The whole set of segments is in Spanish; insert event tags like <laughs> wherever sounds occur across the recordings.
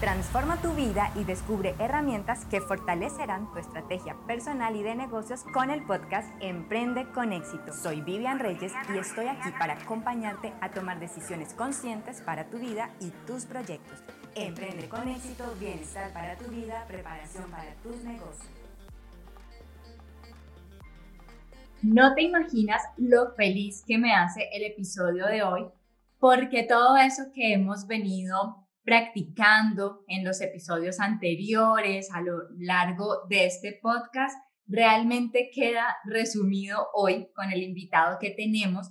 Transforma tu vida y descubre herramientas que fortalecerán tu estrategia personal y de negocios con el podcast Emprende con éxito. Soy Vivian Reyes y estoy aquí para acompañarte a tomar decisiones conscientes para tu vida y tus proyectos. Emprende con éxito, bienestar para tu vida, preparación para tus negocios. No te imaginas lo feliz que me hace el episodio de hoy, porque todo eso que hemos venido practicando en los episodios anteriores a lo largo de este podcast realmente queda resumido hoy con el invitado que tenemos.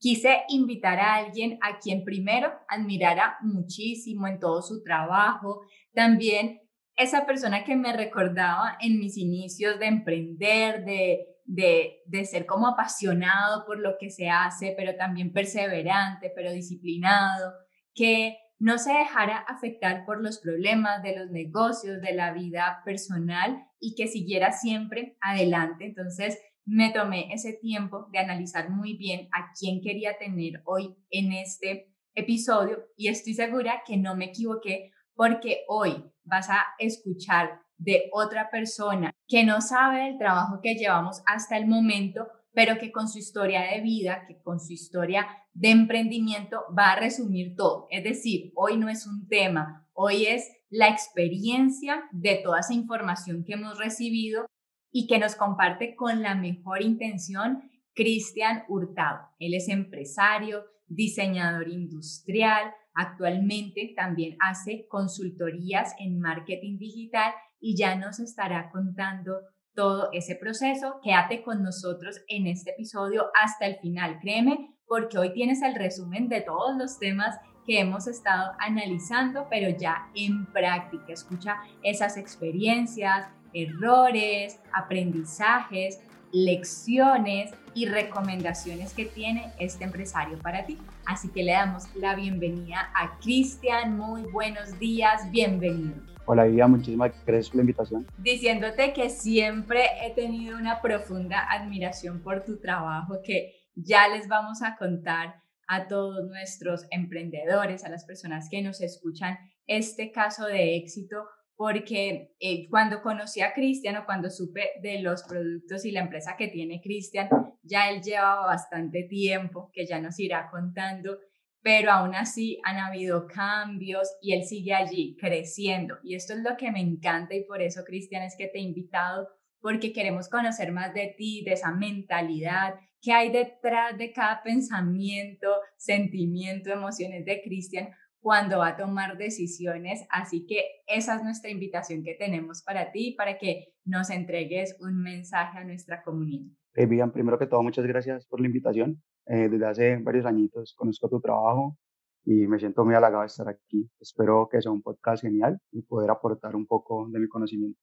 Quise invitar a alguien a quien primero admirara muchísimo en todo su trabajo, también esa persona que me recordaba en mis inicios de emprender, de, de, de ser como apasionado por lo que se hace, pero también perseverante, pero disciplinado, que no se dejara afectar por los problemas de los negocios, de la vida personal y que siguiera siempre adelante. Entonces me tomé ese tiempo de analizar muy bien a quién quería tener hoy en este episodio y estoy segura que no me equivoqué porque hoy vas a escuchar de otra persona que no sabe el trabajo que llevamos hasta el momento, pero que con su historia de vida, que con su historia de emprendimiento va a resumir todo. Es decir, hoy no es un tema, hoy es la experiencia de toda esa información que hemos recibido y que nos comparte con la mejor intención Cristian Hurtado. Él es empresario, diseñador industrial, actualmente también hace consultorías en marketing digital y ya nos estará contando todo ese proceso. Quédate con nosotros en este episodio hasta el final, créeme, porque hoy tienes el resumen de todos los temas que hemos estado analizando, pero ya en práctica. Escucha esas experiencias, errores, aprendizajes, lecciones y recomendaciones que tiene este empresario para ti. Así que le damos la bienvenida a Cristian. Muy buenos días, bienvenido. Hola Vivian, muchísimas gracias por la invitación. Diciéndote que siempre he tenido una profunda admiración por tu trabajo, que ya les vamos a contar a todos nuestros emprendedores, a las personas que nos escuchan, este caso de éxito, porque eh, cuando conocí a Cristian o cuando supe de los productos y la empresa que tiene Cristian, ya él llevaba bastante tiempo, que ya nos irá contando, pero aún así han habido cambios y él sigue allí creciendo. Y esto es lo que me encanta y por eso, Cristian, es que te he invitado, porque queremos conocer más de ti, de esa mentalidad, qué hay detrás de cada pensamiento, sentimiento, emociones de Cristian cuando va a tomar decisiones. Así que esa es nuestra invitación que tenemos para ti, para que nos entregues un mensaje a nuestra comunidad. Eh, primero que todo, muchas gracias por la invitación. Eh, desde hace varios añitos conozco tu trabajo y me siento muy halagado de estar aquí. Espero que sea un podcast genial y poder aportar un poco de mi conocimiento.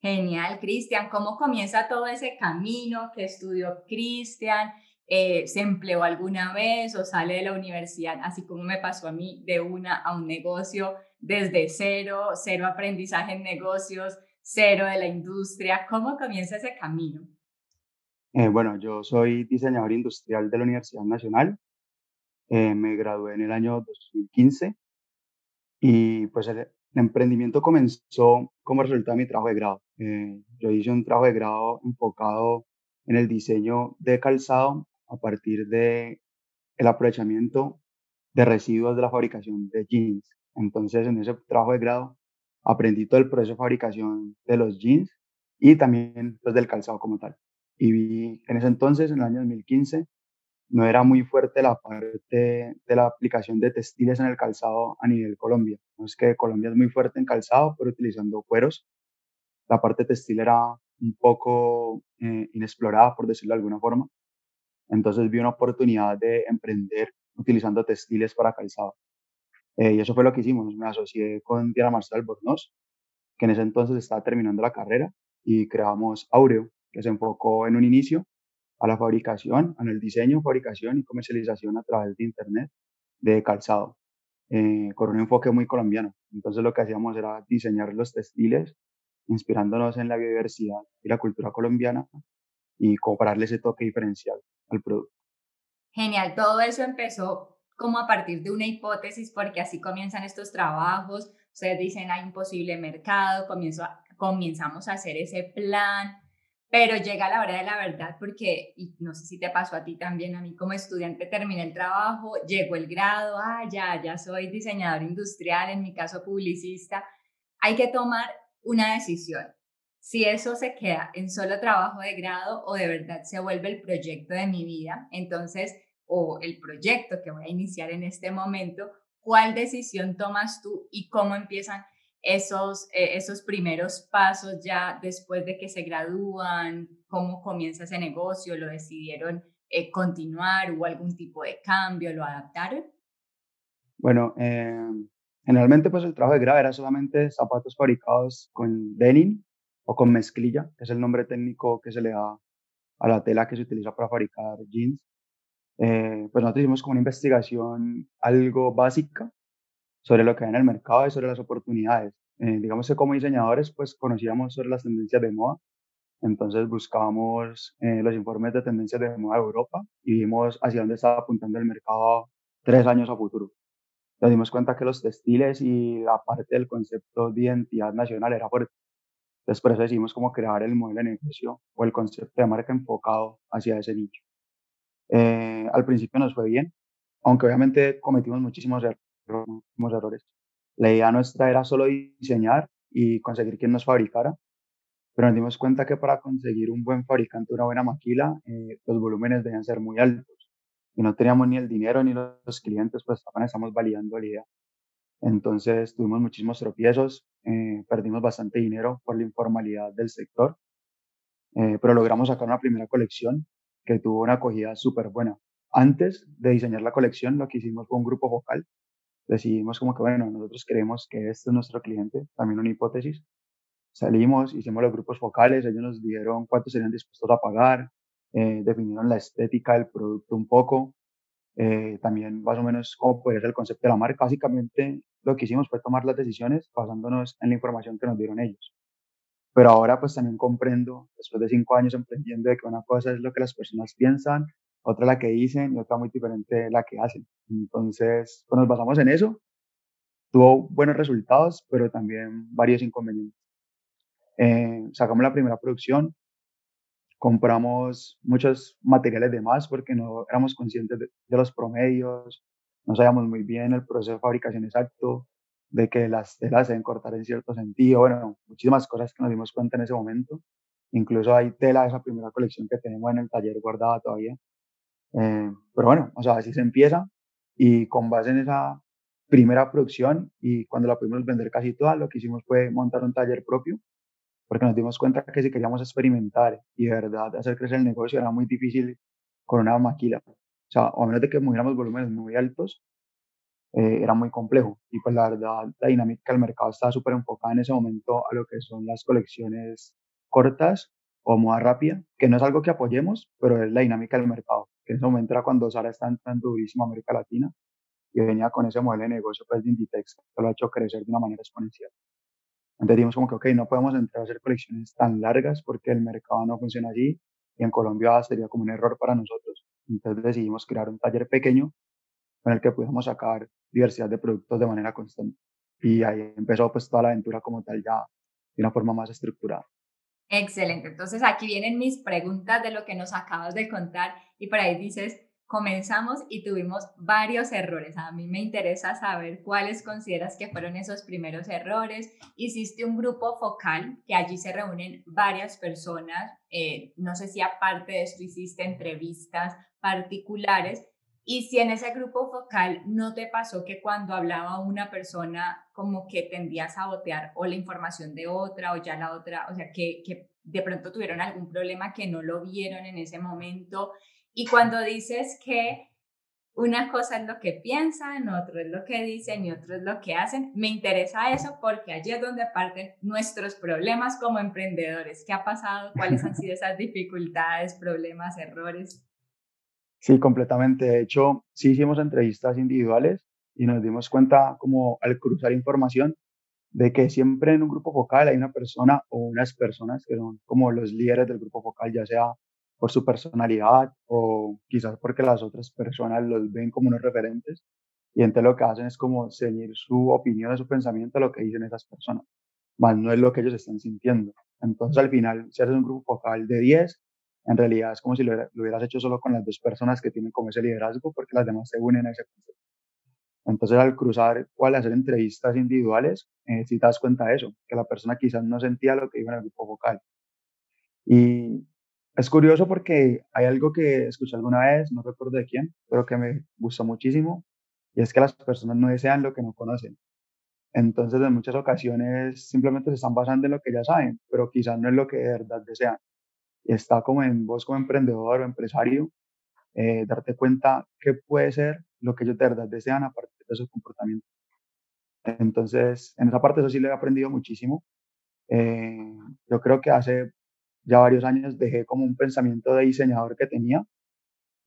Genial, Cristian. ¿Cómo comienza todo ese camino que estudió Cristian? Eh, ¿Se empleó alguna vez o sale de la universidad, así como me pasó a mí, de una a un negocio desde cero, cero aprendizaje en negocios, cero de la industria? ¿Cómo comienza ese camino? Eh, bueno, yo soy diseñador industrial de la Universidad Nacional. Eh, me gradué en el año 2015 y pues el, emprendimiento comenzó como resultado de mi trabajo de grado. Eh, yo hice un trabajo de grado enfocado en el diseño de calzado a partir de el aprovechamiento de residuos de la fabricación de jeans. Entonces, en ese trabajo de grado aprendí todo el proceso de fabricación de los jeans y también pues, del calzado como tal y vi en ese entonces, en el año 2015, no era muy fuerte la parte de la aplicación de textiles en el calzado a nivel Colombia. No es que Colombia es muy fuerte en calzado, pero utilizando cueros. La parte textil era un poco eh, inexplorada, por decirlo de alguna forma. Entonces vi una oportunidad de emprender utilizando textiles para calzado. Eh, y eso fue lo que hicimos. Me asocié con Diana Marcel Bornos, que en ese entonces estaba terminando la carrera, y creamos Aureo, que se enfocó en un inicio a la fabricación, el diseño, fabricación y comercialización a través de Internet de calzado, eh, con un enfoque muy colombiano. Entonces lo que hacíamos era diseñar los textiles, inspirándonos en la biodiversidad y la cultura colombiana y compararle ese toque diferencial al producto. Genial, todo eso empezó como a partir de una hipótesis, porque así comienzan estos trabajos. Ustedes dicen hay un posible mercado, comienzo comenzamos a hacer ese plan, pero llega la hora de la verdad porque, y no sé si te pasó a ti también, a mí como estudiante terminé el trabajo, llegó el grado, ah, ya, ya soy diseñador industrial, en mi caso publicista, hay que tomar una decisión. Si eso se queda en solo trabajo de grado o de verdad se vuelve el proyecto de mi vida, entonces, o el proyecto que voy a iniciar en este momento, ¿cuál decisión tomas tú y cómo empiezan esos, eh, esos primeros pasos ya después de que se gradúan, cómo comienza ese negocio, lo decidieron eh, continuar, hubo algún tipo de cambio, lo adaptaron? Bueno, eh, generalmente pues el trabajo de grado era solamente zapatos fabricados con denim o con mezclilla, que es el nombre técnico que se le da a la tela que se utiliza para fabricar jeans. pues nosotros hicimos como una investigación algo básica sobre lo que hay en el mercado y sobre las oportunidades. Eh, digamos que como diseñadores, pues conocíamos sobre las tendencias de moda, entonces buscábamos eh, los informes de tendencias de moda de Europa y vimos hacia dónde estaba apuntando el mercado tres años a futuro. Nos dimos cuenta que los textiles y la parte del concepto de identidad nacional era fuerte. Entonces por eso decidimos cómo crear el modelo de negocio o el concepto de marca enfocado hacia ese nicho. Eh, al principio nos fue bien, aunque obviamente cometimos muchísimos errores errores. La idea nuestra era solo diseñar y conseguir quien nos fabricara, pero nos dimos cuenta que para conseguir un buen fabricante, una buena maquila, eh, los volúmenes debían ser muy altos y no teníamos ni el dinero ni los clientes, pues apenas estamos validando la idea. Entonces tuvimos muchísimos tropiezos, eh, perdimos bastante dinero por la informalidad del sector, eh, pero logramos sacar una primera colección que tuvo una acogida súper buena. Antes de diseñar la colección, lo que hicimos fue un grupo vocal decidimos como que, bueno, nosotros creemos que este es nuestro cliente, también una hipótesis. Salimos, hicimos los grupos focales, ellos nos dijeron cuánto serían dispuestos a pagar, eh, definieron la estética del producto un poco, eh, también más o menos cómo puede ser el concepto de la marca. Básicamente lo que hicimos fue tomar las decisiones basándonos en la información que nos dieron ellos. Pero ahora pues también comprendo, después de cinco años emprendiendo, que una cosa es lo que las personas piensan, otra la que dicen y otra muy diferente la que hacen. Entonces, pues nos basamos en eso. Tuvo buenos resultados, pero también varios inconvenientes. Eh, sacamos la primera producción, compramos muchos materiales de más porque no éramos conscientes de, los promedios, no sabíamos muy bien el proceso de fabricación exacto, de que las telas deben cortar en cierto sentido, bueno, muchísimas cosas que nos dimos cuenta en ese momento. Incluso hay tela de esa primera colección que tenemos en el taller guardada todavía, eh, pero bueno, o sea, así se empieza y con base en esa primera producción y cuando la pudimos vender casi toda, lo que hicimos fue montar un taller propio, porque nos dimos cuenta que si queríamos experimentar y de verdad hacer crecer el negocio era muy difícil con una maquila. O sea, a menos de que moviéramos volúmenes muy altos, eh, era muy complejo. Y pues la verdad, la dinámica del mercado estaba súper enfocada en ese momento a lo que son las colecciones cortas o moda rápida, que no es algo que apoyemos, pero es la dinámica del mercado que en ese momento era cuando Sara está entrando durísimo a América Latina y venía con ese modelo de negocio pues, de Inditex que lo ha hecho crecer de una manera exponencial. Entonces dijimos como que, ok, no podemos entrar a hacer colecciones tan largas porque el mercado no funciona así y en Colombia sería como un error para nosotros. Entonces decidimos crear un taller pequeño con el que pudiéramos sacar diversidad de productos de manera constante. Y ahí empezó pues toda la aventura como tal ya de una forma más estructurada. Excelente. Entonces aquí vienen mis preguntas de lo que nos acabas de contar y por ahí dices, comenzamos y tuvimos varios errores. A mí me interesa saber cuáles consideras que fueron esos primeros errores. Hiciste un grupo focal que allí se reúnen varias personas. Eh, no sé si aparte de esto hiciste entrevistas particulares y si en ese grupo focal no te pasó que cuando hablaba una persona como que tendía a sabotear o la información de otra o ya la otra, o sea, que, que de pronto tuvieron algún problema que no lo vieron en ese momento. Y cuando dices que una cosa es lo que piensan, otro es lo que dicen y otro es lo que hacen. Me interesa eso porque allí es donde parten nuestros problemas como emprendedores. ¿Qué ha pasado? ¿Cuáles han sido esas dificultades, problemas, errores? Sí, completamente. De hecho, sí hicimos entrevistas individuales y nos dimos cuenta como al cruzar información de que siempre en un grupo focal hay una persona o unas personas que son como los líderes del grupo focal, ya sea por su personalidad o quizás porque las otras personas los ven como unos referentes y entonces lo que hacen es como seguir su opinión, su pensamiento, lo que dicen esas personas, más no es lo que ellos están sintiendo. Entonces al final, si haces un grupo focal de 10, en realidad es como si lo, hubieras hecho solo con las dos personas que tienen como ese liderazgo, porque las demás se unen a ese concepto. Entonces, al cruzar o al hacer entrevistas individuales, eh, si te das cuenta de eso, que la persona quizás no sentía lo que iba en el grupo vocal. Y es curioso porque hay algo que escuché alguna vez, no recuerdo de quién, pero que me gustó muchísimo, y es que las personas no desean lo que no conocen. Entonces, en muchas ocasiones simplemente se están basando en lo que ya saben, pero quizás no es lo que de verdad desean. Está como en vos como emprendedor o empresario, eh, darte cuenta qué puede ser lo que ellos de verdad desean a partir de su comportamiento. Entonces, en esa parte eso sí le he aprendido muchísimo. Eh, yo creo que hace ya varios años dejé como un pensamiento de diseñador que tenía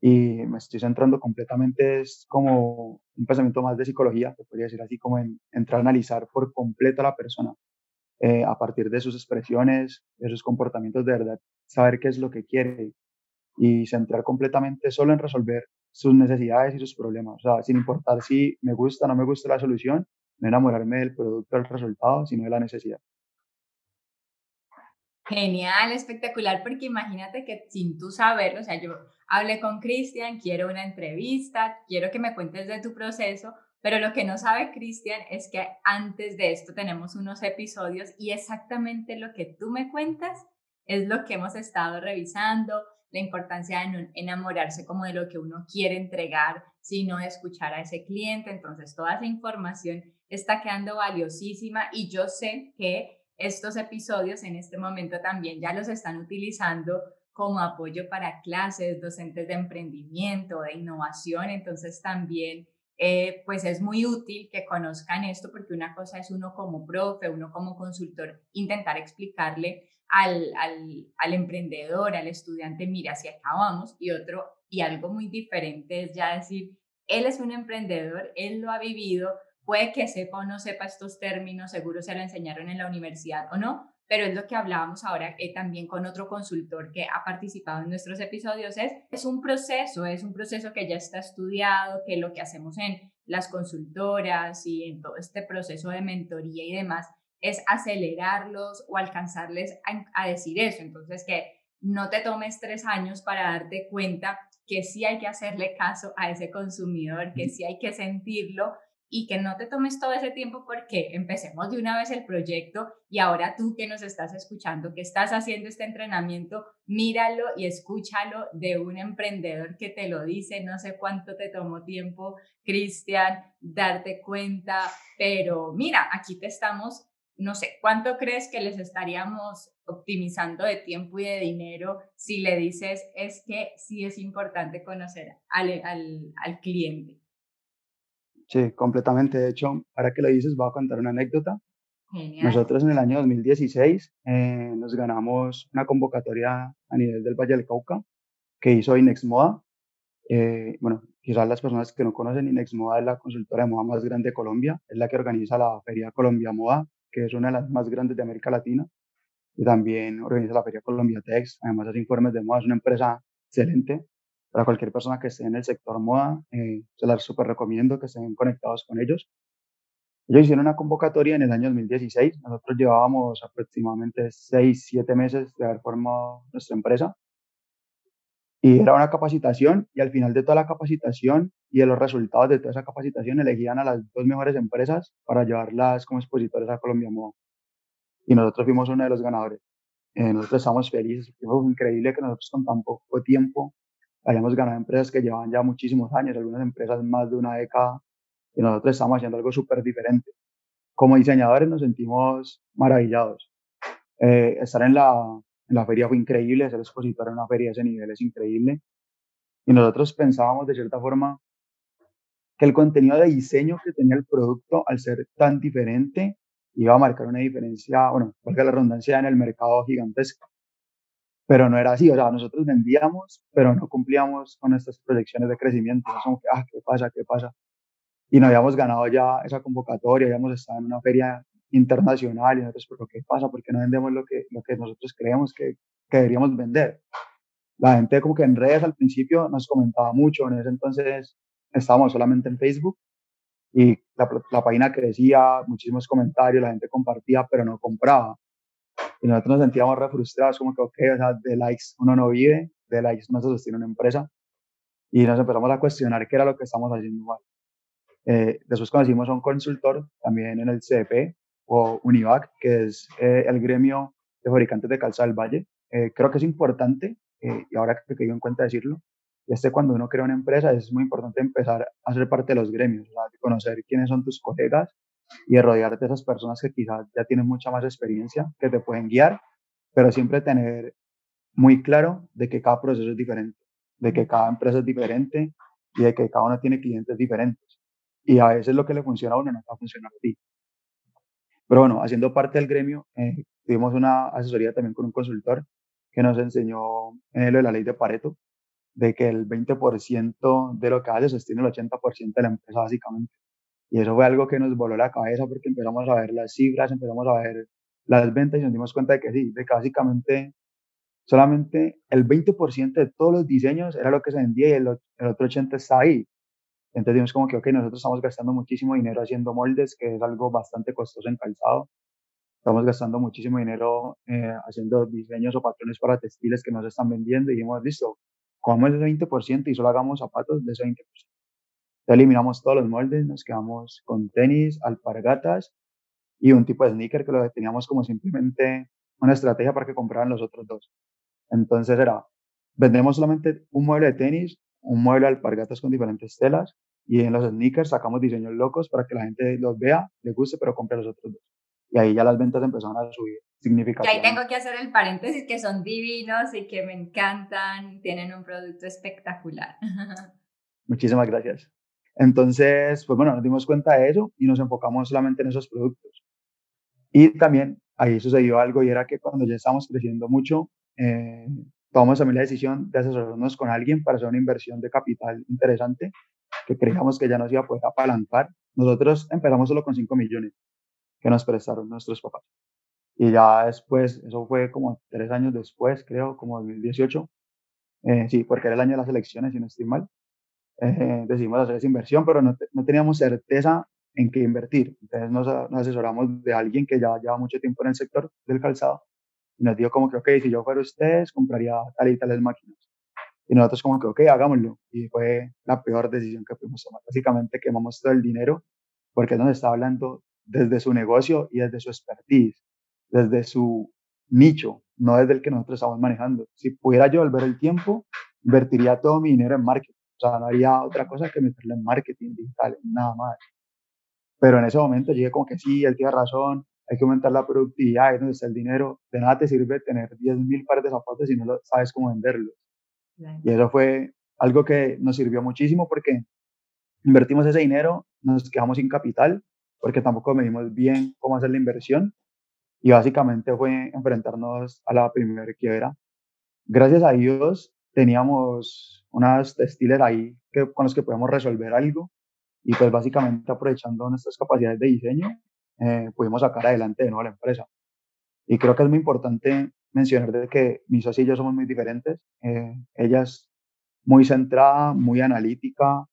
y me estoy centrando completamente, es como un pensamiento más de psicología, podría decir así, como en entrar a analizar por completo a la persona, eh, a partir de sus expresiones, de sus comportamientos de verdad, saber qué es lo que quiere y centrar completamente solo en resolver sus necesidades y sus problemas. O sea, sin importar si me gusta o no me gusta la solución, no enamorarme del producto, del resultado, sino de la necesidad. Genial, espectacular, porque imagínate que sin tú saberlo, o sea, yo hablé con Cristian, quiero una entrevista, quiero que me cuentes de tu proceso, pero lo que no sabe Cristian es que antes de esto tenemos unos episodios y exactamente lo que tú me cuentas es lo que hemos estado revisando, la importancia de enamorarse como de lo que uno quiere entregar, sino de escuchar a ese cliente. Entonces, toda esa información está quedando valiosísima y yo sé que estos episodios en este momento también ya los están utilizando como apoyo para clases, docentes de emprendimiento, de innovación. Entonces, también eh, pues es muy útil que conozcan esto porque una cosa es uno como profe, uno como consultor, intentar explicarle al, al, al emprendedor, al estudiante, mira, si acabamos, y otro, y algo muy diferente es ya decir, él es un emprendedor, él lo ha vivido, puede que sepa o no sepa estos términos, seguro se lo enseñaron en la universidad o no, pero es lo que hablábamos ahora eh, también con otro consultor que ha participado en nuestros episodios, es, es un proceso, es un proceso que ya está estudiado, que lo que hacemos en las consultoras y en todo este proceso de mentoría y demás es acelerarlos o alcanzarles a, decir eso. Entonces, que no te tomes tres años para darte cuenta que sí hay que hacerle caso a ese consumidor, que sí hay que sentirlo y que no te tomes todo ese tiempo porque empecemos de una vez el proyecto y ahora tú que nos estás escuchando, que estás haciendo este entrenamiento, míralo y escúchalo de un emprendedor que te lo dice, no sé cuánto te tomó tiempo, Cristian, darte cuenta, pero mira, aquí te estamos no sé, ¿cuánto crees que les estaríamos optimizando de tiempo y de dinero si le dices es que sí es importante conocer al, al, cliente? Sí, completamente. De hecho, ahora que lo dices, voy a contar una anécdota. Nosotros en el año 2016 eh, nos ganamos una convocatoria a nivel del Valle del Cauca que hizo Inex Moda. Eh, bueno, quizás las personas que no conocen, Inex Moda es la consultora de moda más grande de Colombia, es la que organiza la Feria Colombia Moda que es una de las más grandes de América Latina, y también organiza la Feria Colombia Tex, además hace informes de moda, es una empresa excelente. Para cualquier persona que esté en el sector moda, eh, se las súper recomiendo que estén conectados con ellos. Ellos hicieron una convocatoria en el año 2016, nosotros llevábamos aproximadamente 6, 7 meses de haber formado nuestra empresa, y era una capacitación. Y al final de toda la capacitación y de los resultados de toda esa capacitación elegían a las dos mejores empresas para llevarlas como expositores a Colombia Moda. Y nosotros fuimos uno de los ganadores. Eh, nosotros estamos felices, fue increíble que nosotros con tan poco tiempo hayamos ganado empresas que llevan ya muchísimos años, algunas empresas más de una década, y nosotros estamos haciendo algo súper diferente. Como diseñadores nos sentimos maravillados. Eh, estar en la, la feria fue increíble, ser expositor en una feria de ese nivel es increíble. Y nosotros pensábamos de cierta forma que el contenido de diseño que tenía el producto, al ser tan diferente, iba a marcar una diferencia, bueno, porque la redundancia en el mercado gigantesco. Pero no era así, o sea, nosotros vendíamos, pero no cumplíamos con nuestras proyecciones de crecimiento. Somos que, ah, ¿qué pasa? ¿Qué pasa? Y no habíamos ganado ya esa convocatoria, habíamos estado en una feria internacional y nosotros, ¿pero qué pasa? ¿Por qué no vendemos lo que, lo que nosotros creemos que, que deberíamos vender? la gente como que en redes al principio nos comentaba mucho, en ese entonces estábamos solamente en Facebook y la, la página crecía, muchísimos comentarios, la gente compartía, pero no compraba. Y nosotros nos sentíamos re frustrados, como que, ok, o sea, de likes uno no vive, de likes no se sostiene una empresa. Y nos empezamos a cuestionar qué era lo que estamos haciendo mal. Eh, después conocimos a un consultor también en el CDP o Univac, que es eh, el gremio de fabricantes de calza del Valle. Eh, creo que es importante eh, y ahora que yo en cuenta decirlo, y este cuando uno crea una empresa es muy importante empezar a ser parte de los gremios, de conocer quiénes son tus colegas y de rodearte de esas personas que quizás ya tienen mucha más experiencia, que te pueden guiar, pero siempre tener muy claro de que cada proceso es diferente, de que cada empresa es diferente y de que cada uno tiene clientes diferentes. Y a veces lo que le funciona a uno no va a funcionar a ti. Pero bueno, haciendo parte del gremio, eh, tuvimos una asesoría también con un consultor que nos enseñó eh, lo de la ley de Pareto, de que el 20% de lo que hace sostiene el 80% de la empresa básicamente. Y eso fue algo que nos voló la cabeza porque empezamos a ver las cifras, empezamos a ver las ventas y nos dimos cuenta de que sí, de que básicamente solamente el 20% de todos los diseños era lo que se vendía y el, el otro 80% está ahí. Entonces dijimos como que, ok, nosotros estamos gastando muchísimo dinero haciendo moldes, que es algo bastante costoso en calzado estamos gastando muchísimo dinero eh, haciendo diseños o patrones para textiles que no se están vendiendo y dijimos, listo, como ese 20% y solo hagamos zapatos de ese 20%. Entonces eliminamos todos los moldes, nos quedamos con tenis, alpargatas y un tipo de sneaker que lo teníamos como simplemente una estrategia para que compraran los otros dos. Entonces era, vendemos solamente un mueble de tenis, un mueble de alpargatas con diferentes telas y en los sneakers sacamos diseños locos para que la gente los vea, le guste, pero compre los otros dos y ahí ya las ventas empezaron a subir Y ahí tengo que hacer el paréntesis que son divinos y que me encantan, tienen un producto espectacular. <laughs> Muchísimas gracias. Entonces, pues bueno, nos dimos cuenta de eso y nos enfocamos solamente en esos productos. Y también ahí sucedió algo y era que cuando ya estábamos creciendo mucho, eh, tomamos también la decisión de asesorarnos con alguien para hacer una inversión de capital interesante que creíamos que ya nos iba a poder apalancar. Nosotros empezamos solo con 5 millones que nos prestaron nuestros papás. Y ya después, eso fue como tres años después, creo, como 2018, eh, sí, porque era el año de las elecciones, si no estoy mal, eh, decidimos hacer esa inversión, pero no, no, teníamos certeza en qué invertir. Entonces nos, nos, asesoramos de alguien que ya lleva mucho tiempo en el sector del calzado y nos dijo como que, ok, si yo fuera ustedes, compraría tal y tales máquinas. Y nosotros como que, ok, hagámoslo. Y fue la peor decisión que pudimos tomar. Básicamente quemamos todo el dinero porque nos estaba hablando desde su negocio y desde su expertise, desde su nicho, no desde el que nosotros estamos manejando. Si pudiera yo volver el tiempo, invertiría todo mi dinero en marketing. O sea, no haría otra cosa que meterlo en marketing digital, nada más. Pero en ese momento llegué como que sí, él tiene razón, hay que aumentar la productividad, es donde está el dinero. De nada te sirve tener 10.000 pares de zapatos si no lo sabes cómo venderlos. Y eso fue algo que nos sirvió muchísimo porque invertimos ese dinero, nos quedamos sin capital porque tampoco medimos bien cómo hacer la inversión y básicamente fue enfrentarnos a la primera quiebra. Gracias a Dios teníamos unas textiles ahí que, con los que podemos resolver algo y pues básicamente aprovechando nuestras capacidades de diseño eh, pudimos sacar adelante de nuevo la empresa. Y creo que es muy importante mencionar de que mis socios y yo somos muy diferentes. Eh, ella es muy centrada, muy analítica,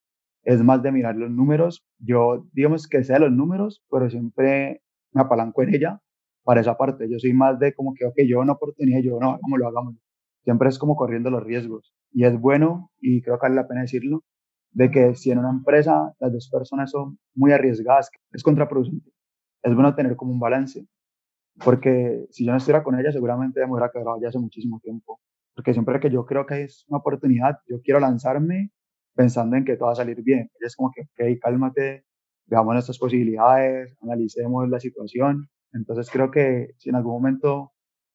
es más de mirar los números. Yo, digamos que sé los números, pero siempre me apalanco en ella para esa parte. Yo soy más de como que, ok, yo una oportunidad, yo no, hagámoslo, hagámoslo. Siempre es como corriendo los riesgos. Y es bueno, y creo que vale la pena decirlo, de que si en una empresa las dos personas son muy arriesgadas, es contraproducente. Es bueno tener como un balance. Porque si yo no estuviera con ella, seguramente me hubiera quedado ya hace muchísimo tiempo. Porque siempre que yo creo que es una oportunidad, yo quiero lanzarme pensando en que todo va a salir bien. es como que, ok, cálmate, veamos nuestras posibilidades, analicemos la situación. Entonces creo que si en algún momento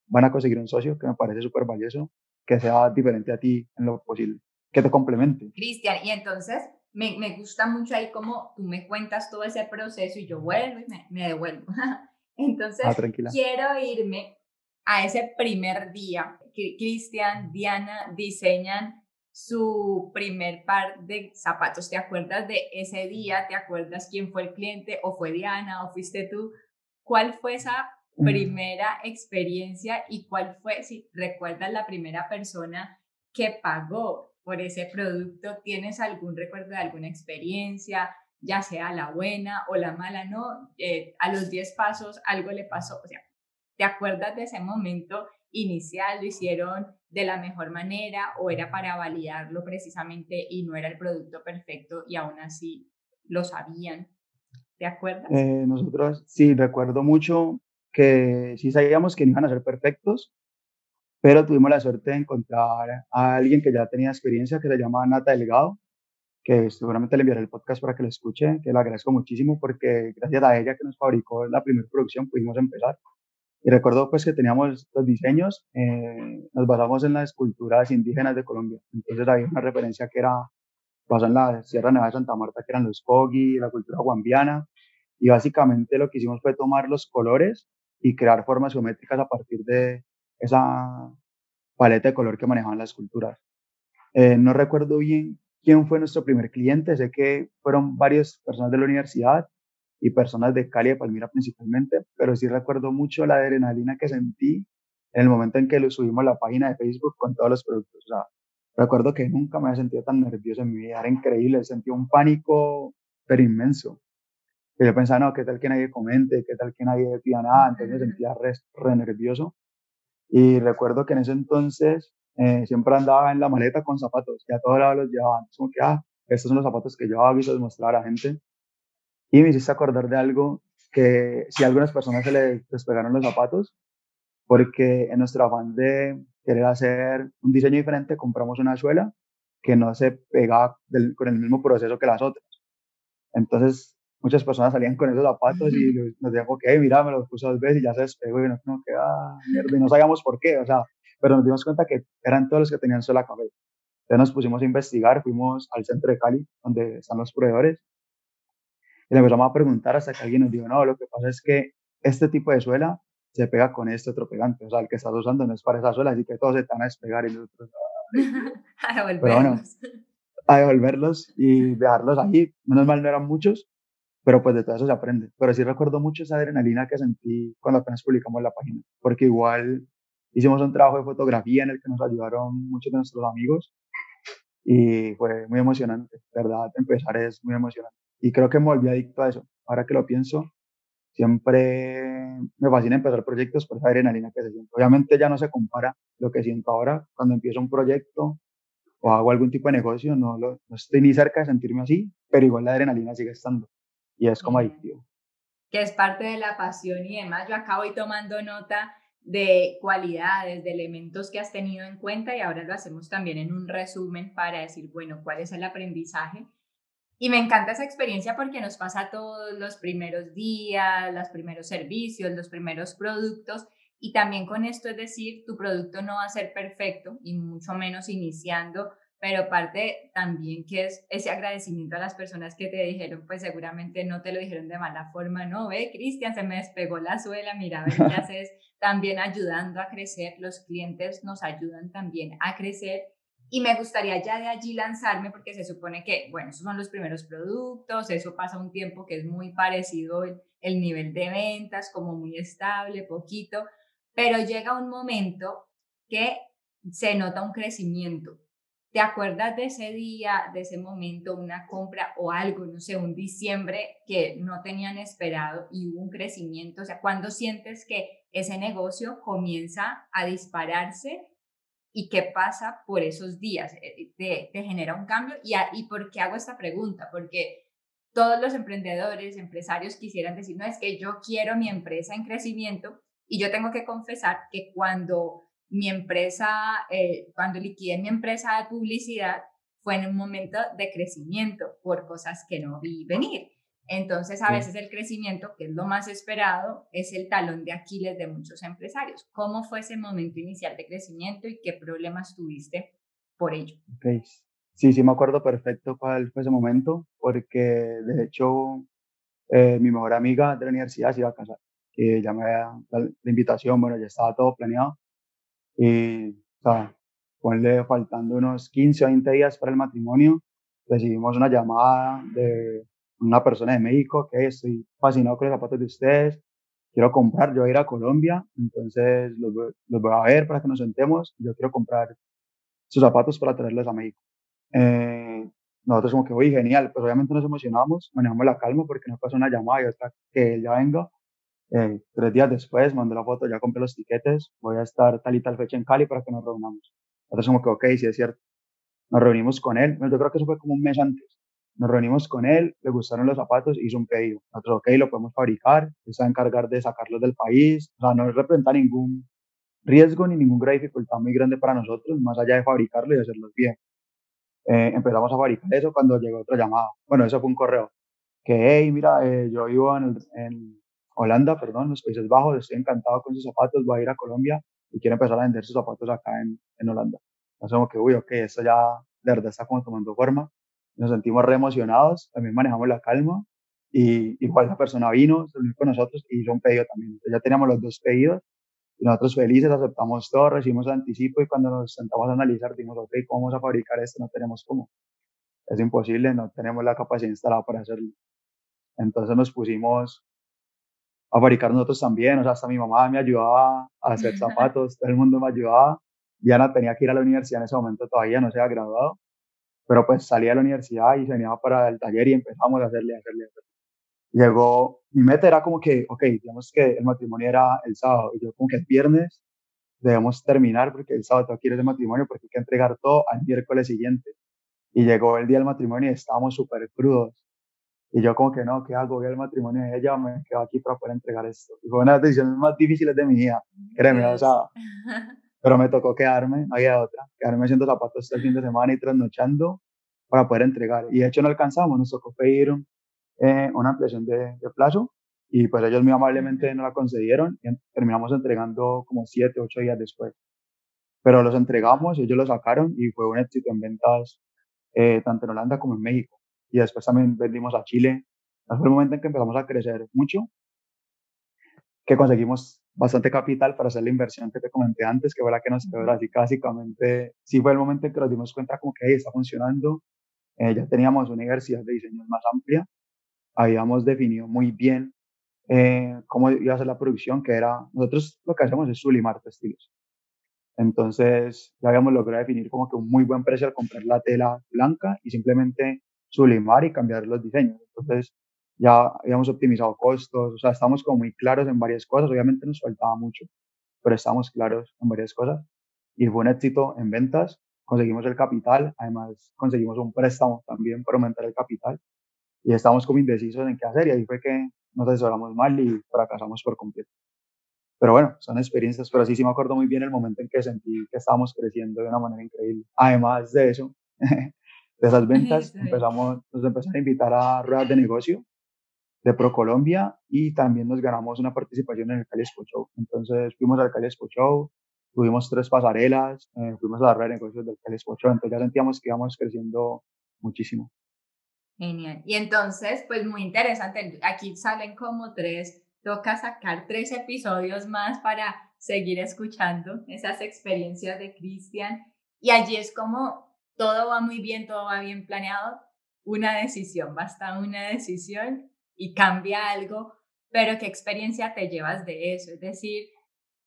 van a conseguir un socio, que me parece súper valioso, que sea diferente a ti en lo posible, que te complemente. Cristian, y entonces me, me, gusta mucho ahí como tú me cuentas todo ese proceso y yo vuelvo y me, me devuelvo. <laughs> entonces ah, quiero irme a ese primer día que Cristian, Diana diseñan su primer par de zapatos. ¿Te acuerdas de ese día? ¿Te acuerdas quién fue el cliente? ¿O fue Diana? ¿O fuiste tú? ¿Cuál fue esa primera experiencia y cuál fue, si recuerdas la primera persona que pagó por ese producto. ¿Tienes algún recuerdo de alguna experiencia, ya sea la buena o la mala? No, eh, a los 10 pasos algo le pasó. O sea, ¿te acuerdas de ese momento inicial? ¿Lo hicieron de la mejor manera o era para validarlo precisamente y no era el producto perfecto y aún así lo sabían? ¿Te acuerdas? Eh, nosotros sí, recuerdo mucho que sí sabíamos que no iban a ser perfectos, pero tuvimos la suerte de encontrar a alguien que ya tenía experiencia, que se llama Nata Delgado, que seguramente le enviaré el podcast para que lo escuche, que le agradezco muchísimo porque gracias a ella que nos fabricó la primera producción pudimos empezar. Y recuerdo pues que teníamos los diseños, eh, nos basamos en las esculturas indígenas de Colombia. Entonces había una referencia que era basada en la Sierra Nevada de Santa Marta, que eran los Kogi, la cultura guambiana. Y básicamente lo que hicimos fue tomar los colores y crear formas geométricas a partir de esa paleta de color que manejaban las esculturas. Eh, no recuerdo bien quién fue nuestro primer cliente, sé que fueron varias personas de la universidad y personas de Cali y Palmira principalmente, pero sí recuerdo mucho la adrenalina que sentí en el momento en que lo subimos a la página de Facebook con todos los productos. Recuerdo que nunca me había sentido tan nervioso en mi vida, era increíble, sentí un pánico pero inmenso. Y yo pensaba, no, ¿qué tal que nadie comente? ¿Qué tal que nadie pida nada? Entonces me sentía re, re nervioso. Y recuerdo que en ese entonces eh, siempre andaba en la maleta con zapatos y a todos lados los llevaba. Entonces, como que, ah, estos son los zapatos que yo visto mostrar a la gente. Y me hiciste acordar de algo que si a algunas personas se les despegaron los zapatos, porque en nuestro afán de querer hacer un diseño diferente, compramos una suela que no se pegaba con el mismo proceso que las otras. Entonces, muchas personas salían con esos zapatos y nos decían, ok, mira, me los puse dos veces y ya se despegó y no, no queda mierda. Y no sabíamos por qué, o sea, pero nos dimos cuenta que eran todos los que tenían sola cabeza. Entonces nos pusimos a investigar, fuimos al centro de Cali, donde están los proveedores, y le empezamos a preguntar hasta que alguien nos dijo, no, lo que pasa es que este tipo de suela se pega con este otro pegante, o sea, el que estás usando no es para esa suela, así que todos se están a despegar y nosotros... <laughs> a devolverlos. Bueno, a devolverlos y dejarlos ahí. Menos mal no eran muchos, pero pues de todo eso se aprende. Pero sí recuerdo mucho esa adrenalina que sentí cuando apenas publicamos la página, porque igual hicimos un trabajo de fotografía en el que nos ayudaron muchos de nuestros amigos y fue muy emocionante, verdad, empezar es muy emocionante. Y creo que me volví adicto a eso. Ahora que lo pienso, siempre me fascina empezar proyectos por esa adrenalina que se siente. Obviamente ya no se compara lo que siento ahora cuando empiezo un proyecto o hago algún tipo de negocio, no, lo, no estoy ni cerca de sentirme así, pero igual la adrenalina sigue estando y es como adictivo. Que es parte de la pasión y demás. Yo acabo y tomando nota de cualidades, de elementos que has tenido en cuenta y ahora lo hacemos también en un resumen para decir, bueno, cuál es el aprendizaje. Y me encanta esa experiencia porque nos pasa todos los primeros días, los primeros servicios, los primeros productos. Y también con esto es decir, tu producto no va a ser perfecto y mucho menos iniciando, pero parte también que es ese agradecimiento a las personas que te dijeron, pues seguramente no te lo dijeron de mala forma, no, ve, Cristian, se me despegó la suela, mira, a ver qué <laughs> haces, también ayudando a crecer, los clientes nos ayudan también a crecer. Y me gustaría ya de allí lanzarme porque se supone que, bueno, esos son los primeros productos, eso pasa un tiempo que es muy parecido el, el nivel de ventas, como muy estable, poquito, pero llega un momento que se nota un crecimiento ¿Te acuerdas de ese día, de ese momento, una compra o algo, no sé, un diciembre que no tenían esperado y hubo un crecimiento? O sea, ¿cuándo sientes que ese negocio comienza a dispararse y qué pasa por esos días? Eh, ¿Te, te genera un cambio? ¿Y, ¿Y por qué hago esta pregunta? Porque todos los emprendedores, empresarios quisieran decir, no, es que yo quiero mi empresa en crecimiento y yo tengo que confesar que cuando mi empresa, eh, cuando liquidé mi empresa de publicidad, fue en un momento de crecimiento por cosas que no vi venir. Entonces, a veces el crecimiento, que es lo más esperado, es el talón de Aquiles de muchos empresarios. ¿Cómo fue ese momento inicial de crecimiento y qué problemas tuviste por ello? Sí, sí me acuerdo perfecto cuál fue ese momento, porque de hecho eh, mi mejor amiga de la universidad se iba a casar. Y ya me había la invitación, bueno, ya estaba todo planeado. Y, o sea, ponle faltando unos 15 o 20 días para el matrimonio, recibimos una llamada de una persona de México que estoy fascinado con los zapatos de ustedes, quiero comprar, yo voy a ir a Colombia, entonces los, los voy a ver para que nos sentemos, yo quiero comprar sus zapatos para traerlos a México. Eh, nosotros como que, uy, genial, pues obviamente nos emocionamos, manejamos la calma porque nos pasó una llamada y hasta que él ya venga, eh, tres días después mandé la foto, ya compré los tiquetes, voy a estar tal y tal fecha en Cali para que nos reunamos. Nosotros como que, ok, sí es cierto. Nos reunimos con él, yo creo que eso fue como un mes antes. Nos reunimos con él, le gustaron los zapatos, hizo un pedido. Nosotros, ok, lo podemos fabricar, se va a encargar de sacarlos del país, o sea, no representa ningún riesgo ni ninguna dificultad muy grande para nosotros, más allá de fabricarlo y hacerlos bien. Eh, empezamos a fabricar eso cuando llegó otra llamada. Bueno, eso fue un correo. Que, hey, mira, eh, yo vivo en, Holanda, perdón, los Países Bajos, estoy encantado con sus zapatos, voy a ir a Colombia y quiero empezar a vender sus zapatos acá en, en Holanda. Entonces, como que, uy, ok, esto ya de verdad está como tomando forma. Nos sentimos re emocionados, también manejamos la calma y igual la persona vino, se unió con nosotros y hizo un pedido también. Entonces, ya teníamos los dos pedidos y nosotros felices aceptamos todo, recibimos anticipo y cuando nos sentamos a analizar, dijimos, ok, ¿cómo vamos a fabricar esto? No tenemos cómo. Es imposible, no tenemos la capacidad instalada para hacerlo. Entonces nos pusimos a fabricar nosotros también, o sea, hasta mi mamá me ayudaba a hacer <laughs> zapatos, todo el mundo me ayudaba. Diana tenía que ir a la universidad en ese momento, todavía no se había graduado, pero pues salía de la universidad y se venía para el taller y empezamos a hacerle, a hacerle, a hacerle llegó, mi meta era como que, ok, digamos que el matrimonio era el sábado, y yo como que el viernes debemos terminar porque el sábado quiero el matrimonio porque hay que entregar todo al miércoles siguiente. Y llegó el día del matrimonio y estábamos súper crudos. Y yo como que no, ¿qué hago? Voy al matrimonio de ella, me quedo aquí para poder entregar esto. Y fue una de las decisiones más difíciles de mi vida, créeme, o sea, pero me tocó quedarme, no había otra, quedarme haciendo zapatos el fin de semana y trasnochando para poder entregar. Y de hecho no alcanzamos, nos tocó pedir eh, una ampliación de, plazo y pues ellos muy amablemente no la concedieron y terminamos entregando como siete, ocho días después. Pero los entregamos, ellos lo sacaron y fue un éxito en ventas eh, tanto en Holanda como en México. Y después también vendimos a Chile. Fue el momento en que empezamos a crecer mucho, que conseguimos bastante capital para hacer la inversión que te comenté antes, que fue la que nos quedó así básicamente, sí fue el momento en que nos dimos cuenta como que ahí está funcionando, eh, ya teníamos una universidad de diseño más amplia habíamos definido muy bien eh, cómo iba a ser la producción, que era, nosotros lo que hacemos es sublimar textiles. Entonces ya habíamos logrado definir como que un muy buen precio al comprar la tela blanca y simplemente sublimar y cambiar los diseños. Entonces ya habíamos optimizado costos, o sea, estamos como muy claros en varias cosas, obviamente nos faltaba mucho, pero estamos claros en varias cosas. Y fue un éxito en ventas, conseguimos el capital, además conseguimos un préstamo también para aumentar el capital y estábamos como indecisos en qué hacer y ahí fue que nos asesoramos mal y fracasamos por completo. Pero bueno, son experiencias, pero sí, sí me acuerdo muy bien el momento en que sentí que estábamos creciendo de una manera increíble. Además de eso, <laughs> de esas ventas, empezamos, nos empezaron a invitar a ruedas de negocio de ProColombia y también nos ganamos una participación en el Cali Expo Show. Entonces fuimos al Cali Expo Show, tuvimos tres pasarelas, eh, fuimos a la rueda de negocios del Cali Expo Show, entonces ya sentíamos que íbamos creciendo muchísimo. Genial. Y entonces, pues muy interesante. Aquí salen como tres, toca sacar tres episodios más para seguir escuchando esas experiencias de Cristian. Y allí es como todo va muy bien, todo va bien planeado. Una decisión, basta una decisión y cambia algo, pero ¿qué experiencia te llevas de eso? Es decir,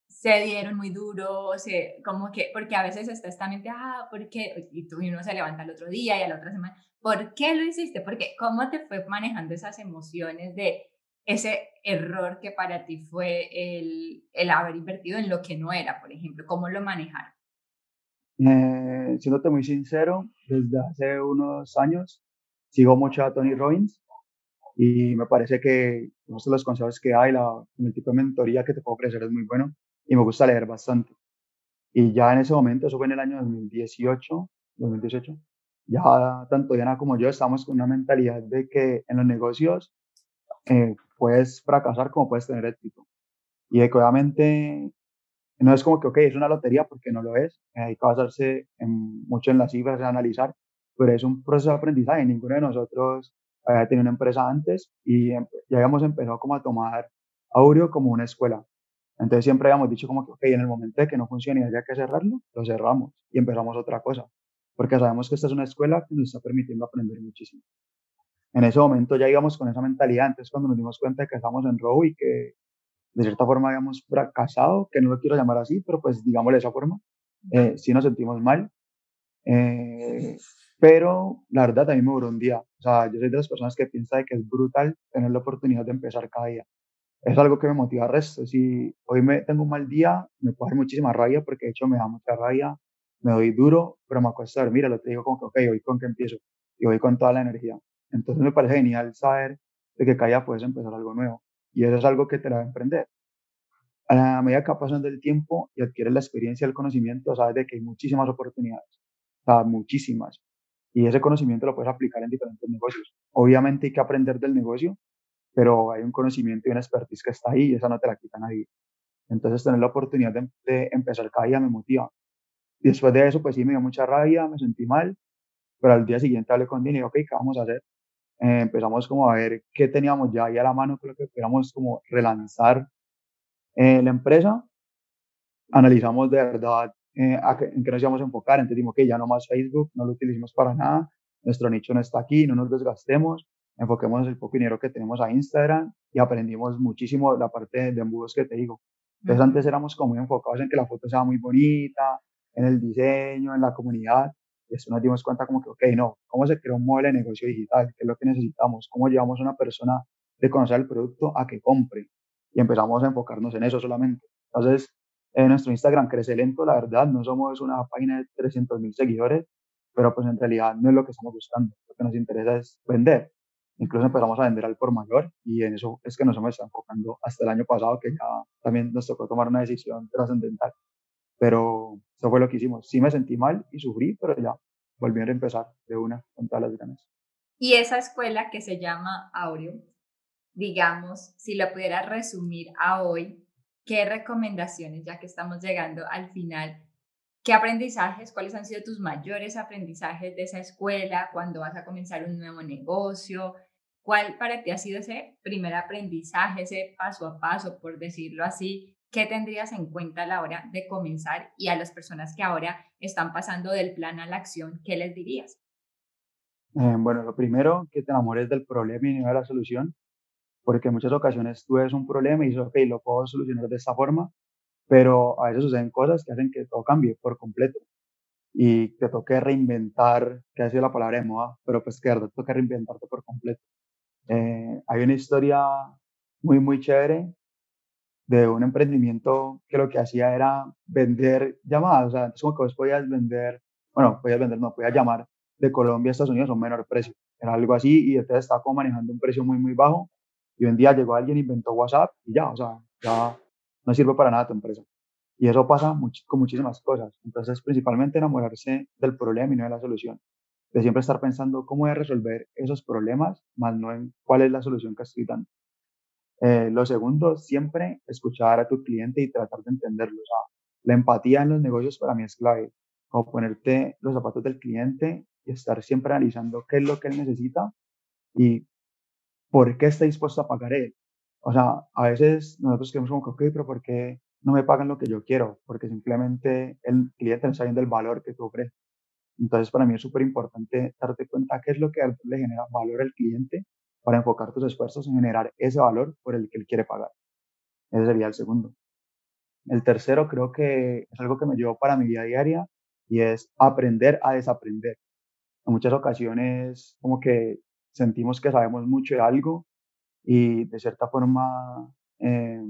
se dieron muy duro, o sea, como que, porque a veces está esta mente, ah, ¿por qué? Y tú y uno se levanta el otro día y a la otra semana, ¿Por qué lo hiciste? Porque ¿cómo te fue manejando esas emociones de ese error que para ti fue el, el haber invertido en lo que no era, por ejemplo? ¿Cómo lo manejaron? Eh, siéndote muy sincero, desde hace unos años sigo mucho a Tony Robbins y me parece que los consejos que hay, la, el tipo de mentoría que te puedo ofrecer es muy bueno y me gusta leer bastante. Y ya en ese momento, eso fue en el año 2018, 2018, ya tanto Diana como yo estamos con una mentalidad de que en los negocios eh, puedes fracasar como puedes tener éxito. Y de obviamente no es como que, ok, es una lotería porque no lo es, hay que basarse mucho en las cifras, en analizar, pero es un proceso de aprendizaje. Ninguno de nosotros había tenido una empresa antes y ya habíamos empezado como a tomar Aureo como una escuela. Entonces siempre habíamos dicho como que, ok, en el momento de que no funcione y haya que cerrarlo, lo cerramos y empezamos otra cosa porque sabemos que esta es una escuela que nos está permitiendo aprender muchísimo. En ese momento ya íbamos con esa mentalidad, entonces cuando nos dimos cuenta de que estábamos en robo y que de cierta forma habíamos fracasado, que no lo quiero llamar así, pero pues digámosle de esa forma, eh, sí nos sentimos mal Eh, pero la verdad también me duró un día. O sea, yo soy de las personas que piensa de que es brutal tener la oportunidad de empezar cada día. Es algo que me motiva al resto. Si hoy me tengo un mal día, me puede dar muchísima rabia porque de hecho me da mucha rabia, me doy duro, pero me acuesto a dormir. Lo te digo como que, ok, hoy con qué empiezo y hoy con toda la energía. Entonces me parece genial saber de que cada día puedes empezar algo nuevo. Y eso es algo que te la va a emprender. A medida que va pasando el tiempo y adquieres la experiencia el conocimiento, sabes de que hay muchísimas oportunidades. O sea, muchísimas. Y ese conocimiento lo puedes aplicar en diferentes negocios. Obviamente hay que aprender del negocio, pero hay un conocimiento y una expertise que está ahí y esa no te la quita nadie. Entonces tener la oportunidad de, de empezar cada día me motiva. Después de eso, pues sí, me dio mucha rabia, me sentí mal, pero al día siguiente hablé con Dini y ok, ¿qué vamos a hacer? Eh, empezamos como a ver qué teníamos ya ahí a la mano, creo que queríamos como relanzar eh, la empresa. Analizamos de verdad eh, en qué nos íbamos a enfocar, entendimos que ya no más Facebook, no lo utilicemos para nada, nuestro nicho no está aquí, no nos desgastemos, enfoquemos el poco dinero que tenemos a Instagram y aprendimos muchísimo la parte de embudos que te digo. Entonces antes éramos como muy enfocados en que la foto sea muy bonita, en el diseño, en la comunidad, y eso nos dimos cuenta como que, ok, no, ¿cómo se crea un modelo de negocio digital? ¿Qué es lo que necesitamos? ¿Cómo llevamos a una persona de conocer el producto a que compre? Y empezamos a enfocarnos en eso solamente. Entonces, en nuestro Instagram crece lento, la verdad, no somos una página de 300 mil seguidores, pero pues en realidad no es lo que estamos buscando. Lo que nos interesa es vender. Incluso empezamos a vender al por mayor y en eso es que nos hemos estado enfocando hasta el año pasado, que ya también nos tocó tomar una decisión trascendental. Pero eso fue lo que hicimos. Sí me sentí mal y sufrí, pero ya volví a empezar de una con todas las ganas. Y esa escuela que se llama Aureo, digamos, si lo pudiera resumir a hoy, ¿qué recomendaciones, ya que estamos llegando al final, qué aprendizajes, cuáles han sido tus mayores aprendizajes de esa escuela cuando vas a comenzar un nuevo negocio? ¿Cuál para ti ha sido ese primer aprendizaje, ese paso a paso, por decirlo así, ¿qué tendrías en cuenta a la hora de comenzar? Y a las personas que ahora están pasando del plan a la acción, ¿qué les dirías? Eh, bueno, lo primero, que te enamores del problema y no de la solución, porque en muchas ocasiones tú ves un problema y dices, ok, lo puedo solucionar de esta forma, pero a veces suceden cosas que hacen que todo cambie por completo y te toque reinventar, que ha sido la palabra de moda, pero pues que de verdad toque reinventarte por completo. Eh, hay una historia muy, muy chévere de un emprendimiento que lo que hacía era vender llamadas, o sea, antes como que vos podías vender, bueno, podías vender, no, podías llamar de Colombia a Estados Unidos a un menor precio, era algo así y entonces estaba como manejando un precio muy, muy bajo y un día llegó alguien, inventó WhatsApp y ya, o sea, ya no sirve para nada tu empresa. Y eso pasa con muchísimas cosas. Entonces, principalmente enamorarse del problema y no de la solución. De siempre estar pensando cómo a resolver esos problemas, más no en cuál es la solución que estoy dando. Eh, lo segundo, siempre escuchar a tu cliente y tratar de entenderlo. O sea, la empatía en los negocios para mí es clave. Como ponerte los zapatos del cliente y estar siempre analizando qué es lo que él necesita y por qué está dispuesto a pagar él. O sea, a veces nosotros queremos como ok, pero ¿por qué no me pagan lo que yo quiero? Porque simplemente el cliente no está viendo el valor que tú ofreces. Entonces, para mí es súper importante darte cuenta qué es lo que le genera valor al cliente para enfocar tus esfuerzos en generar ese valor por el que él quiere pagar. Ese sería el segundo. El tercero creo que es algo que me llevó para mi vida diaria y es aprender a desaprender. En muchas ocasiones como que sentimos que sabemos mucho de algo y de cierta forma eh,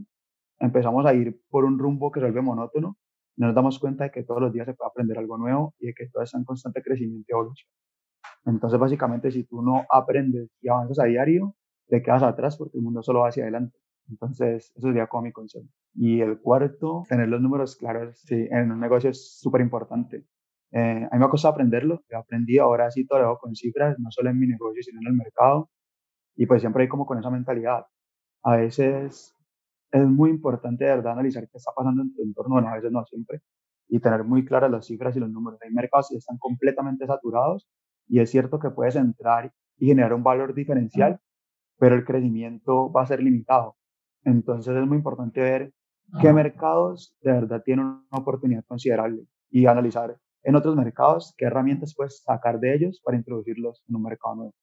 empezamos a ir por un rumbo que se vuelve monótono. No nos damos cuenta de que todos los días se puede aprender algo nuevo y de que todo está en constante crecimiento y evolución. Entonces, básicamente, si tú no aprendes y avanzas a diario, te quedas atrás porque el mundo solo va hacia adelante. Entonces, eso sería como mi consejo. Y el cuarto, tener los números claros sí, en un negocio es súper importante. Eh, a mí me ha costado aprenderlo, he aprendido ahora sí todo lo hago con cifras, no solo en mi negocio, sino en el mercado. Y pues siempre hay como con esa mentalidad. A veces es muy importante de verdad analizar qué está pasando en tu entorno, bueno, a veces no siempre, y tener muy claras las cifras y los números. Hay mercados que están completamente saturados y es cierto que puedes entrar y generar un valor diferencial, pero el crecimiento va a ser limitado. Entonces es muy importante ver qué mercados de verdad tienen una oportunidad considerable y analizar en otros mercados qué herramientas puedes sacar de ellos para introducirlos en un mercado nuevo.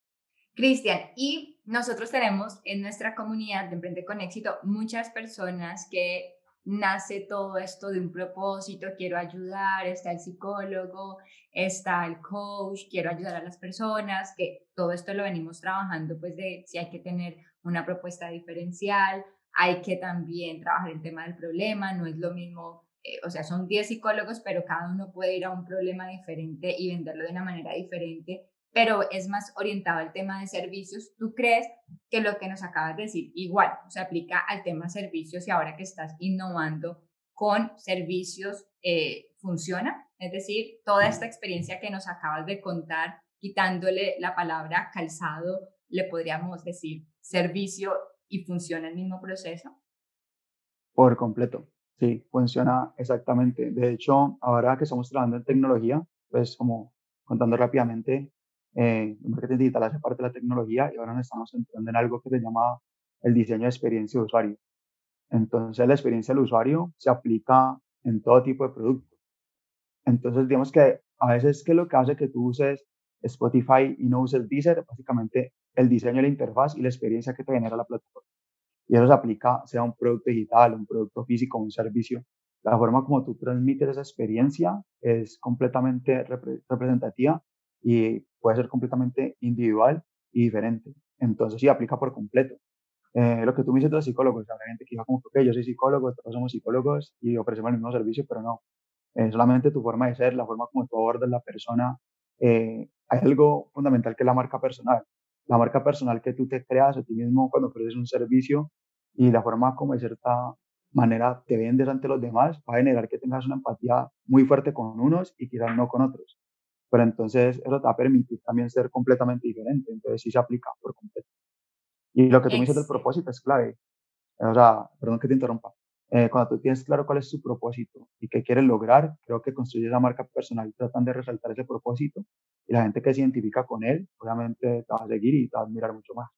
Cristian, y nosotros tenemos en nuestra comunidad de Emprende con Éxito muchas personas que nace todo esto de un propósito, quiero ayudar, está el psicólogo, está el coach, quiero ayudar a las personas, que todo esto lo venimos trabajando, pues de si hay que tener una propuesta diferencial, hay que también trabajar el tema del problema, no es lo mismo, eh, o sea, son 10 psicólogos, pero cada uno puede ir a un problema diferente y venderlo de una manera diferente pero es más orientado al tema de servicios. ¿Tú crees que lo que nos acabas de decir igual se aplica al tema servicios y ahora que estás innovando con servicios eh, funciona? Es decir, toda esta experiencia que nos acabas de contar, quitándole la palabra calzado, le podríamos decir servicio y funciona el mismo proceso? Por completo, sí, funciona exactamente. De hecho, ahora que estamos trabajando en tecnología, pues como contando rápidamente, eh, el marketing digital hace parte de la tecnología y ahora nos estamos entrando en algo que se llama el diseño de experiencia de usuario. Entonces, la experiencia del usuario se aplica en todo tipo de productos. Entonces, digamos que a veces que lo que hace que tú uses Spotify y no uses Deezer, básicamente el diseño de la interfaz y la experiencia que te genera la plataforma. Y eso se aplica sea un producto digital, un producto físico, un servicio. La forma como tú transmites esa experiencia es completamente representativa y puede ser completamente individual y diferente. Entonces sí, aplica por completo. Eh, lo que tú me dices de los psicólogos, habrá gente que diga como que yo soy psicólogo, todos somos psicólogos y ofrecemos el mismo servicio, pero no. Eh, solamente tu forma de ser, la forma como tú abordas la persona. Eh, hay algo fundamental que es la marca personal. La marca personal que tú te creas a ti mismo cuando ofreces un servicio y la forma como de cierta manera te vendes ante los demás va a generar que tengas una empatía muy fuerte con unos y quizás no con otros pero entonces eso te va a permitir también ser completamente diferente, entonces sí se aplica por completo. Y lo que tú me dices del propósito es clave, o sea, perdón que te interrumpa, eh, cuando tú tienes claro cuál es tu propósito y qué quieres lograr, creo que construyes la marca personal tratan de resaltar ese propósito y la gente que se identifica con él, obviamente te va a seguir y te va a admirar mucho más.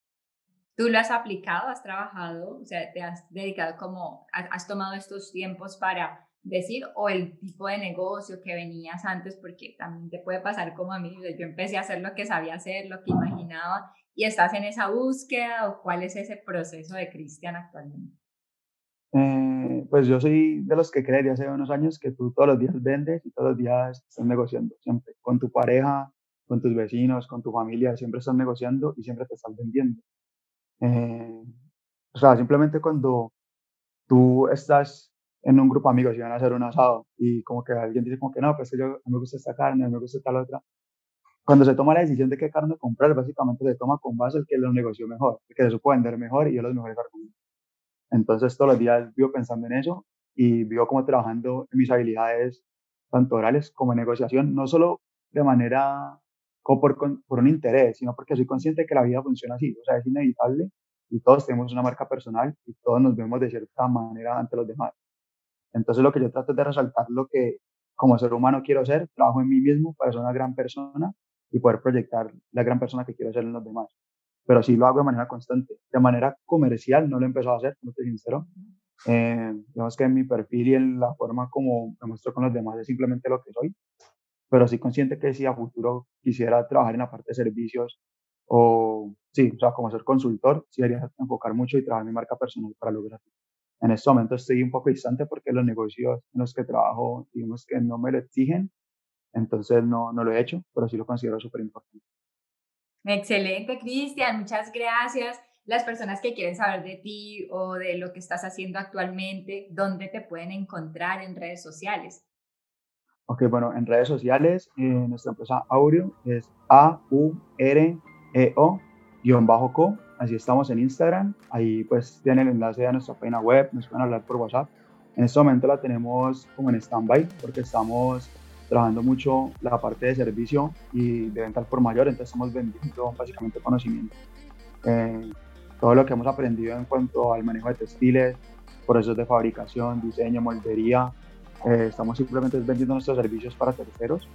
¿Tú lo has aplicado, has trabajado, o sea, te has dedicado como, has tomado estos tiempos para decir o el tipo de negocio que venías antes, porque también te puede pasar como a mí, yo empecé a hacer lo que sabía hacer, lo que imaginaba, y estás en esa búsqueda o cuál es ese proceso de Cristian actualmente. Eh, pues yo soy de los que creería hace unos años que tú todos los días vendes y todos los días estás negociando, siempre, con tu pareja, con tus vecinos, con tu familia, siempre estás negociando y siempre te estás vendiendo. Eh, o sea, simplemente cuando tú estás en un grupo de amigos y van a hacer un asado y como que alguien dice como que no, pues que yo me gusta esta carne, me gusta tal otra. Cuando se toma la decisión de qué carne comprar, básicamente se toma con base el que lo negoció mejor, el que se supo vender mejor y yo los mejores argumentos. Entonces todos los días vivo pensando en eso y vivo como trabajando en mis habilidades tanto orales como en negociación, no solo de manera como por, por un interés, sino porque soy consciente de que la vida funciona así, o sea, es inevitable y todos tenemos una marca personal y todos nos vemos de cierta manera ante los demás. Entonces lo que yo trato es de resaltar lo que como ser humano quiero ser, trabajo en mí mismo para ser una gran persona y poder proyectar la gran persona que quiero ser en los demás. Pero sí lo hago de manera constante. De manera comercial no lo he empezado a hacer, no estoy sincero. Eh, digamos que en mi perfil y en la forma como me muestro con los demás es simplemente lo que soy. Pero sí consciente que si a futuro quisiera trabajar en la parte de servicios o, sí, o sea, como ser consultor, sí debería enfocar mucho y trabajar mi marca personal para lograrlo en este momento estoy un poco distante porque los negocios en los que trabajo, digamos que no me lo exigen, entonces no, no lo he hecho, pero sí lo considero súper importante. Excelente, Cristian, muchas gracias. Las personas que quieren saber de ti o de lo que estás haciendo actualmente, ¿dónde te pueden encontrar en redes sociales? Ok, bueno, en redes sociales, eh, nuestra empresa Aureo es A-U-R-E-O-co Así estamos en Instagram. Ahí pues tienen el enlace a nuestra página web, nos pueden hablar por WhatsApp. En este momento la tenemos como en stand-by porque estamos trabajando mucho la parte de servicio y de venta por mayor, entonces estamos vendiendo básicamente conocimiento. Eh, todo lo que hemos aprendido en cuanto al manejo de textiles, procesos de fabricación, diseño, moldería, eh, estamos simplemente vendiendo nuestros servicios para terceros.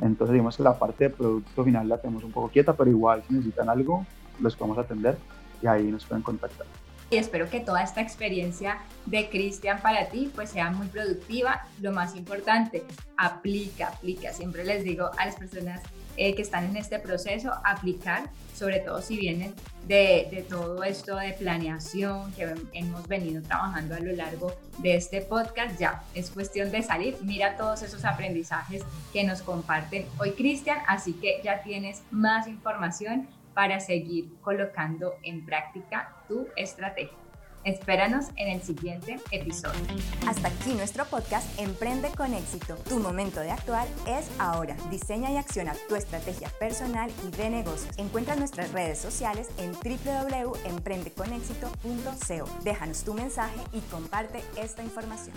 Entonces digamos que la parte de producto final la tenemos un poco quieta, pero igual si necesitan algo, los podemos atender y ahí nos pueden contactar. Y espero que toda esta experiencia de Cristian para ti pues sea muy productiva. Lo más importante, aplica, aplica. Siempre les digo a las personas eh, que están en este proceso aplicar, sobre todo si vienen de, de, todo esto de planeación que hemos venido trabajando a lo largo de este podcast. Ya es cuestión de salir, mira todos esos aprendizajes que nos comparten hoy Cristian, así que ya tienes más información para seguir colocando en práctica tu estrategia. Espéranos en el siguiente episodio. Hasta aquí nuestro podcast Emprende con éxito. Tu momento de actuar es ahora. Diseña y acciona tu estrategia personal y de negocios. Encuentra nuestras redes sociales en www.emprendeconexito.co. Déjanos tu mensaje y comparte esta información.